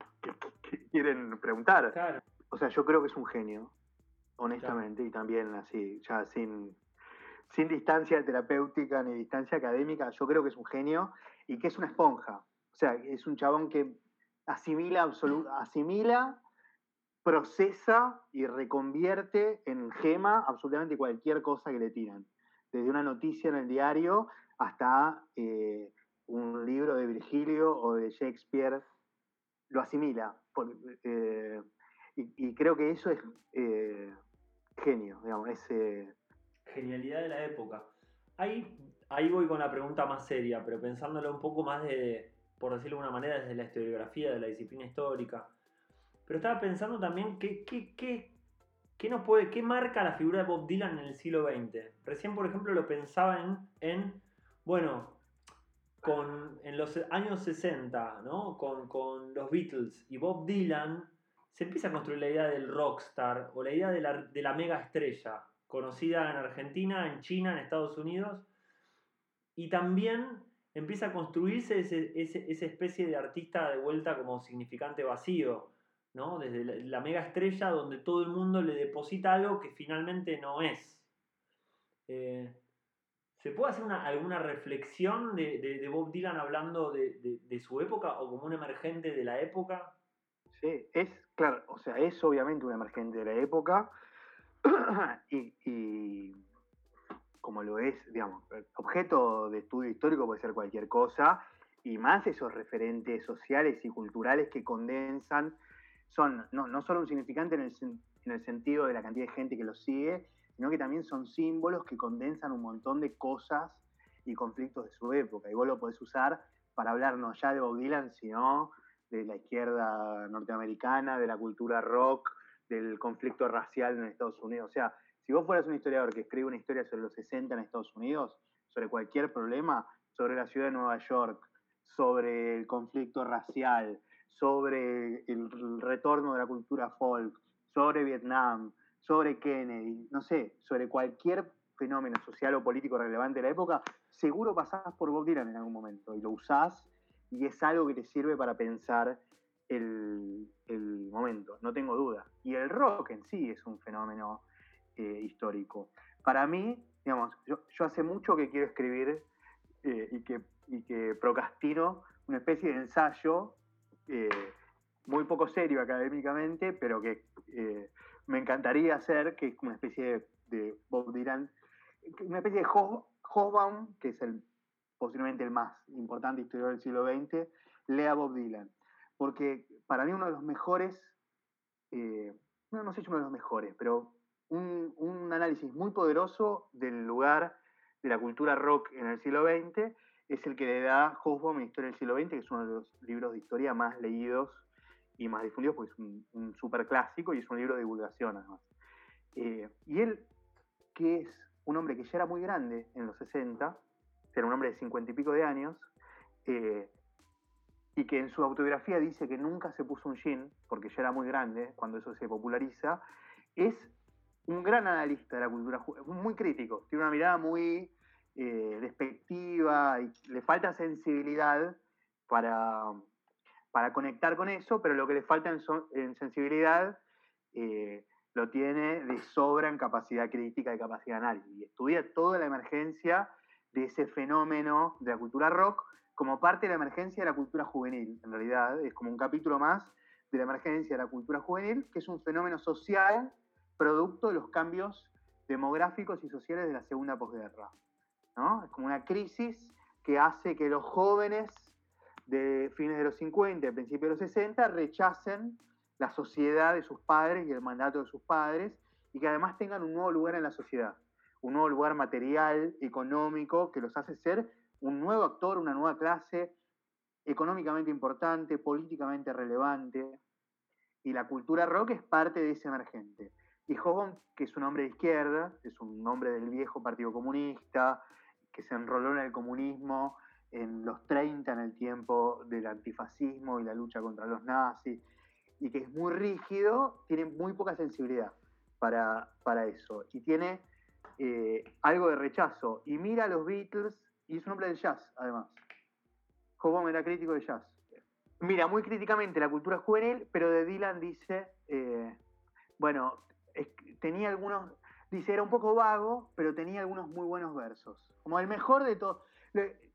quieren preguntar. Claro. O sea, yo creo que es un genio, honestamente, y también así, ya sin, sin distancia terapéutica ni distancia académica, yo creo que es un genio y que es una esponja. O sea, es un chabón que asimila, asimila, procesa y reconvierte en gema absolutamente cualquier cosa que le tiran. Desde una noticia en el diario hasta eh, un libro de Virgilio o de Shakespeare, lo asimila. Por, eh, y, creo que eso es eh, genio, digamos, ese... Genialidad de la época. Ahí, ahí voy con la pregunta más seria, pero pensándolo un poco más de, por decirlo de alguna manera, desde la historiografía, de la disciplina histórica. Pero estaba pensando también qué, qué, qué, qué puede, marca la figura de Bob Dylan en el siglo XX. Recién, por ejemplo, lo pensaba en, en bueno, con, en los años 60, ¿no? Con, con los Beatles y Bob Dylan se empieza a construir la idea del rockstar o la idea de la, de la mega estrella, conocida en Argentina, en China, en Estados Unidos, y también empieza a construirse ese, esa especie de artista de vuelta como significante vacío, ¿no? Desde la, mega estrella donde todo el mundo le deposita algo que finalmente no es. Eh, ¿Se puede hacer alguna reflexión de, Bob Dylan hablando de, su época o como un emergente de la época? Sí, es, claro, o sea, es obviamente un emergente de la época y, como lo es, digamos, objeto de estudio histórico puede ser cualquier cosa y más esos referentes sociales y culturales que condensan, son no, no solo un significante en el, en el sentido de la cantidad de gente que los sigue, sino que también son símbolos que condensan un montón de cosas y conflictos de su época. Y vos lo podés usar para hablar no ya de Bob Dylan, sino de la izquierda norteamericana, de la cultura rock, del conflicto racial en Estados Unidos. O sea, si vos fueras un historiador que escribe una historia sobre los 60 en Estados Unidos, sobre cualquier problema, sobre la ciudad de Nueva York, sobre el conflicto racial, sobre el retorno de la cultura folk, sobre Vietnam, sobre Kennedy, no sé, sobre cualquier fenómeno social o político relevante de la época, seguro pasás por Bob Dylan en algún momento y lo usás y es algo que te sirve para pensar el, momento, no tengo duda. Y el rock en sí es un fenómeno eh, histórico. Para mí, digamos, yo, hace mucho que quiero escribir eh, y, que, y que procrastino una especie de ensayo eh, muy poco serio académicamente, pero que me encantaría hacer, que es una especie de, Bob Dylan, una especie de Hobbaum, que es el posiblemente el más importante historiador del siglo XX, lea Bob Dylan. Porque para mí uno de los mejores, eh, no, no sé si uno de los mejores, pero un, un, análisis muy poderoso del lugar de la cultura rock en el siglo XX es el que le da Hobsbawm en Historia del siglo XX, que es uno de los libros de historia más leídos y más difundido, porque es un, un super clásico y es un libro de divulgación además. Eh, y él, que es un hombre que ya era muy grande en los 60, era un hombre de 50 y pico de años, eh, y que en su autobiografía dice que nunca se puso un jean, porque ya era muy grande cuando eso se populariza, es un gran analista de la cultura, muy crítico, tiene una mirada muy eh, despectiva y le falta sensibilidad para, para conectar con eso, pero lo que le falta en, sensibilidad eh, lo tiene de sobra en capacidad crítica y capacidad de análisis. Y estudia toda la emergencia de ese fenómeno de la cultura rock como parte de la emergencia de la cultura juvenil. En realidad es como un capítulo más de la emergencia de la cultura juvenil, que es un fenómeno social producto de los cambios demográficos y sociales de la segunda posguerra. ¿No? Es como una crisis que hace que los jóvenes de fines de los 50, principios de los 60, rechacen la sociedad de sus padres y el mandato de sus padres y que además tengan un nuevo lugar en la sociedad, un nuevo lugar material, económico, que los hace ser un nuevo actor, una nueva clase económicamente importante, políticamente relevante. Y la cultura rock es parte de ese emergente. Y Hogan, que es un hombre de izquierda, es un hombre del viejo Partido Comunista, que se enroló en el comunismo, en los 30, en el tiempo del antifascismo y la lucha contra los nazis, y que es muy rígido, tiene muy poca sensibilidad para, para eso, y tiene eh, algo de rechazo, y mira a los Beatles, y es un hombre del jazz, además. Hobón era crítico de jazz. Mira muy críticamente la cultura juvenil, pero de Dylan dice, eh, bueno, tenía algunos, dice, era un poco vago, pero tenía algunos muy buenos versos. Como el mejor de todos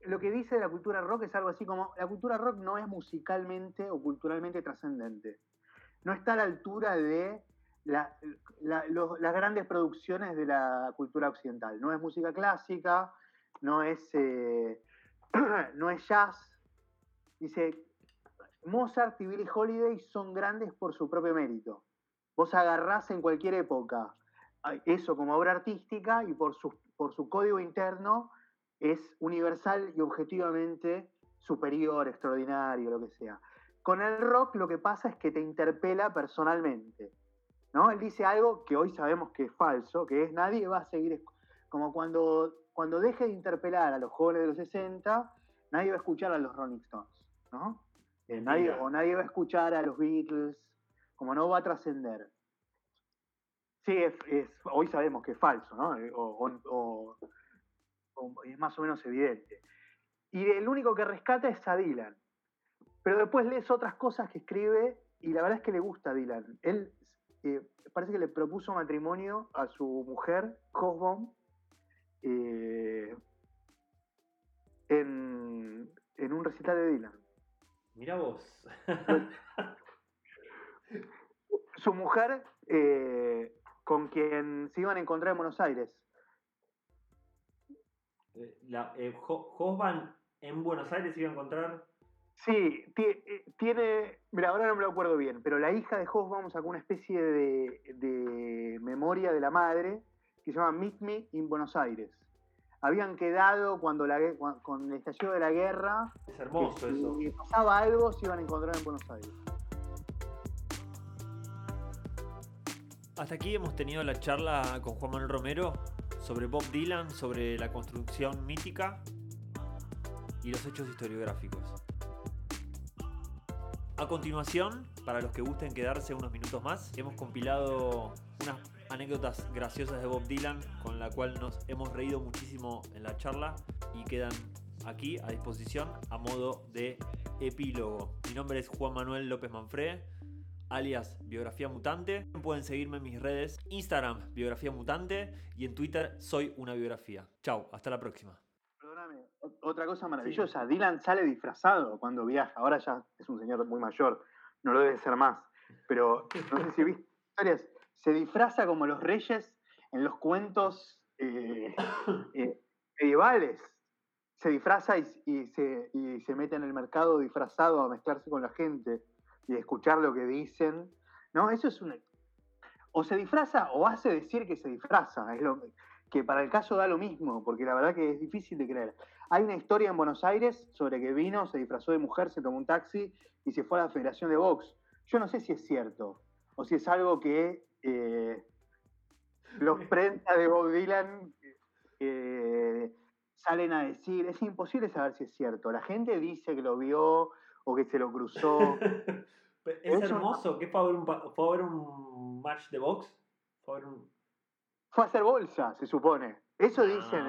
lo que dice de la cultura rock es algo así como, la cultura rock no es musicalmente o culturalmente trascendente. No está a la altura de las grandes producciones de la cultura occidental. No es música clásica, no es, eh, no es jazz. Dice, Mozart y Billie Holiday son grandes por su propio mérito. Vos agarrás en cualquier época eso como obra artística y por su, por su código interno es universal y objetivamente superior, extraordinario, lo que sea. Con el rock lo que pasa es que te interpela personalmente. ¿no? Él dice algo que hoy sabemos que es falso, que es nadie va a seguir, como cuando, cuando deje de interpelar a los jóvenes de los 60, nadie va a escuchar a los Rolling Stones, ¿no? Eh, nadie, o nadie va a escuchar a los Beatles, como no va a trascender. Sí, es, hoy sabemos que es falso, ¿no? Eh, o, es más o menos evidente. Y el único que rescata es a Dylan. Pero después lees otras cosas que escribe y la verdad es que le gusta a Dylan. Él eh, parece que le propuso matrimonio a su mujer, Hobson, eh, en, en un recital de Dylan. Mira vos. su mujer, eh, con quien se iban a encontrar en Buenos Aires. Eh, la, eh, en Buenos Aires se iba a encontrar. Sí, tiene, mira, ahora no me lo acuerdo bien, pero la hija de Hobsbawm sacó una especie de, de memoria de la madre que se llama Meet Me in Buenos Aires habían quedado cuando la, con el estallido de la guerra. Es hermoso eso. Si pasaba algo, se iban a encontrar en Buenos Aires. Hasta aquí hemos tenido la charla con Juan Manuel Romero sobre Bob Dylan, sobre la construcción mítica y los hechos historiográficos. A continuación, para los que gusten quedarse unos minutos más, hemos compilado unas anécdotas graciosas de Bob Dylan con la cual nos hemos reído muchísimo en la charla y quedan aquí a disposición a modo de epílogo. Mi nombre es Juan Manuel López Manfred, alias Biografía Mutante. Pueden seguirme en mis redes Instagram Biografía Mutante y en Twitter Soy una Biografía. Chau, hasta la próxima. Perdóname, otra cosa maravillosa, Dylan sale disfrazado cuando viaja. Ahora ya es un señor muy mayor, no lo debe ser más. Pero no sé si viste historias se disfraza como los reyes en los cuentos eh, eh, medievales. Se disfraza y, se, mete en el mercado disfrazado a mezclarse con la gente y escuchar lo que dicen. ¿no? Eso es una... O se disfraza o hace decir que se disfraza. Es lo que para el caso da lo mismo, porque la verdad que es difícil de creer. Hay una historia en Buenos Aires sobre que vino, se disfrazó de mujer, se tomó un taxi y se fue a la Federación de Box. Yo no sé si es cierto o si es algo que eh, los prensa de Bob Dylan eh, salen a decir, es imposible saber si es cierto. La gente dice que lo vio o que se lo cruzó. es hermoso, ¿qué fue a ver un, fue a ver un match de box? Fue a, fue a hacer bolsa, se supone. Eso ah. dicen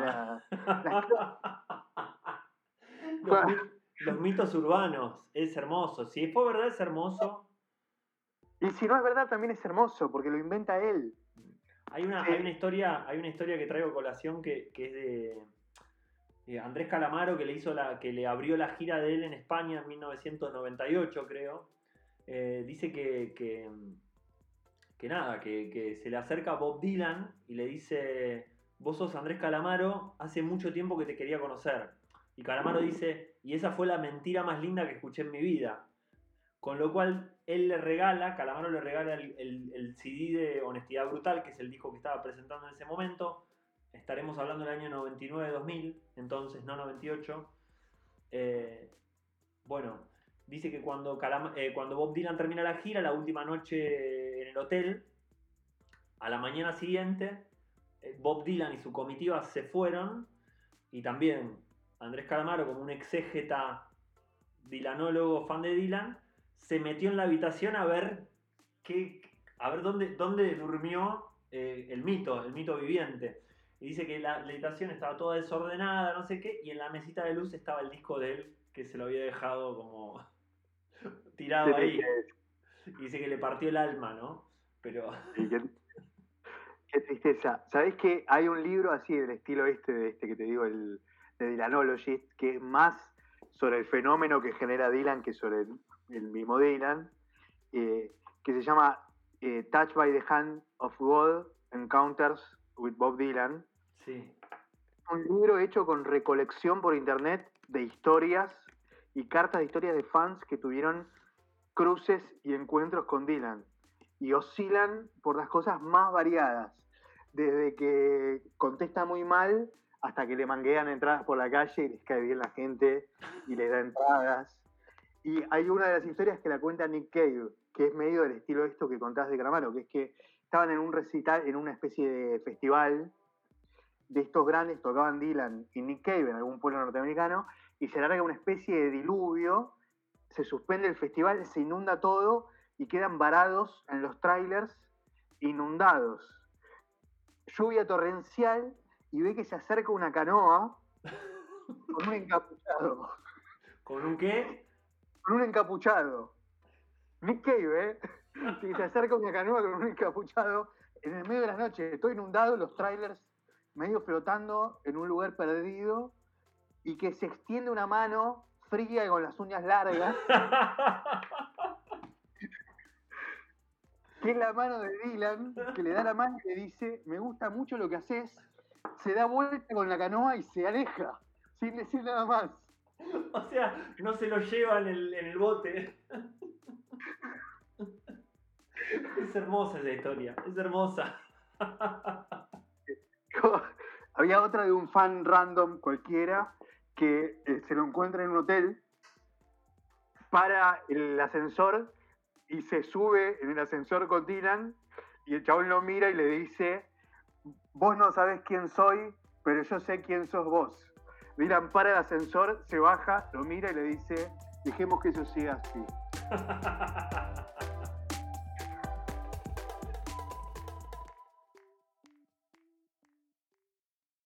los, mitos urbanos, es hermoso. Si fue verdad, es hermoso. Y si no es verdad, también es hermoso, porque lo inventa él. Hay una, hay una, historia, hay una historia que traigo a colación que, es de, Andrés Calamaro, que le hizo la, que le abrió la gira de él en España en 1998, creo. Eh, dice que, que, nada, que, se le acerca Bob Dylan y le dice, vos sos Andrés Calamaro, hace mucho tiempo que te quería conocer. Y Calamaro dice, y esa fue la mentira más linda que escuché en mi vida. Con lo cual él le regala, Calamaro le regala el, CD de Honestidad Brutal, que es el disco que estaba presentando en ese momento. Estaremos hablando del año 99-2000, entonces no 98. Eh, bueno, dice que cuando, eh, cuando Bob Dylan termina la gira, la última noche en el hotel, a la mañana siguiente, eh, Bob Dylan y su comitiva se fueron y también Andrés Calamaro, como un exégeta dilanólogo fan de Dylan, se metió en la habitación a ver qué, a ver dónde, dónde durmió el mito, el mito viviente. Y dice que la, habitación estaba toda desordenada, no sé qué, y en la mesita de luz estaba el disco de él que se lo había dejado como tirado ahí. Y dice que le partió el alma, ¿no? Pero. qué, tristeza. ¿Sabés que hay un libro así del estilo este, de este que te digo, el de Dylanologist, que es más sobre el fenómeno que genera Dylan que sobre el, el mismo Dylan, eh, que se llama eh, Touch by the Hand of God, Encounters with Bob Dylan. Sí. Un libro hecho con recolección por internet de historias y cartas de historias de fans que tuvieron cruces y encuentros con Dylan. Y oscilan por las cosas más variadas. Desde que contesta muy mal hasta que le manguean entradas por la calle y les cae bien la gente y les da entradas. Y hay una de las historias que la cuenta Nick Cave, que es medio del estilo de esto que contás de Calamaro, que es que estaban en un recital, en una especie de festival de estos grandes, tocaban Dylan y Nick Cave en algún pueblo norteamericano, y se larga una especie de diluvio, se suspende el festival, se inunda todo y quedan varados en los trailers inundados. Lluvia torrencial y ve que se acerca una canoa con un encapuchado. ¿Con un qué? con un encapuchado. Nick Cave, ¿eh? Sí, se acerca una canoa con un encapuchado en el medio de la noche. Estoy inundado, los trailers medio flotando en un lugar perdido y que se extiende una mano fría y con las uñas largas. que es la mano de Dylan, que le da la mano y le dice, me gusta mucho lo que haces. Se da vuelta con la canoa y se aleja, sin decir nada más. O sea, no se lo lleva en el, en el bote. Es hermosa esa historia, es hermosa. Había otra de un fan random cualquiera que eh, se lo encuentra en un hotel para el ascensor y se sube en el ascensor con Dylan y el chabón lo mira y le dice, vos no sabes quién soy, pero yo sé quién sos vos. Dylan para el ascensor, se baja, lo mira y le dice, dejemos que eso siga así ha ha ha ha ha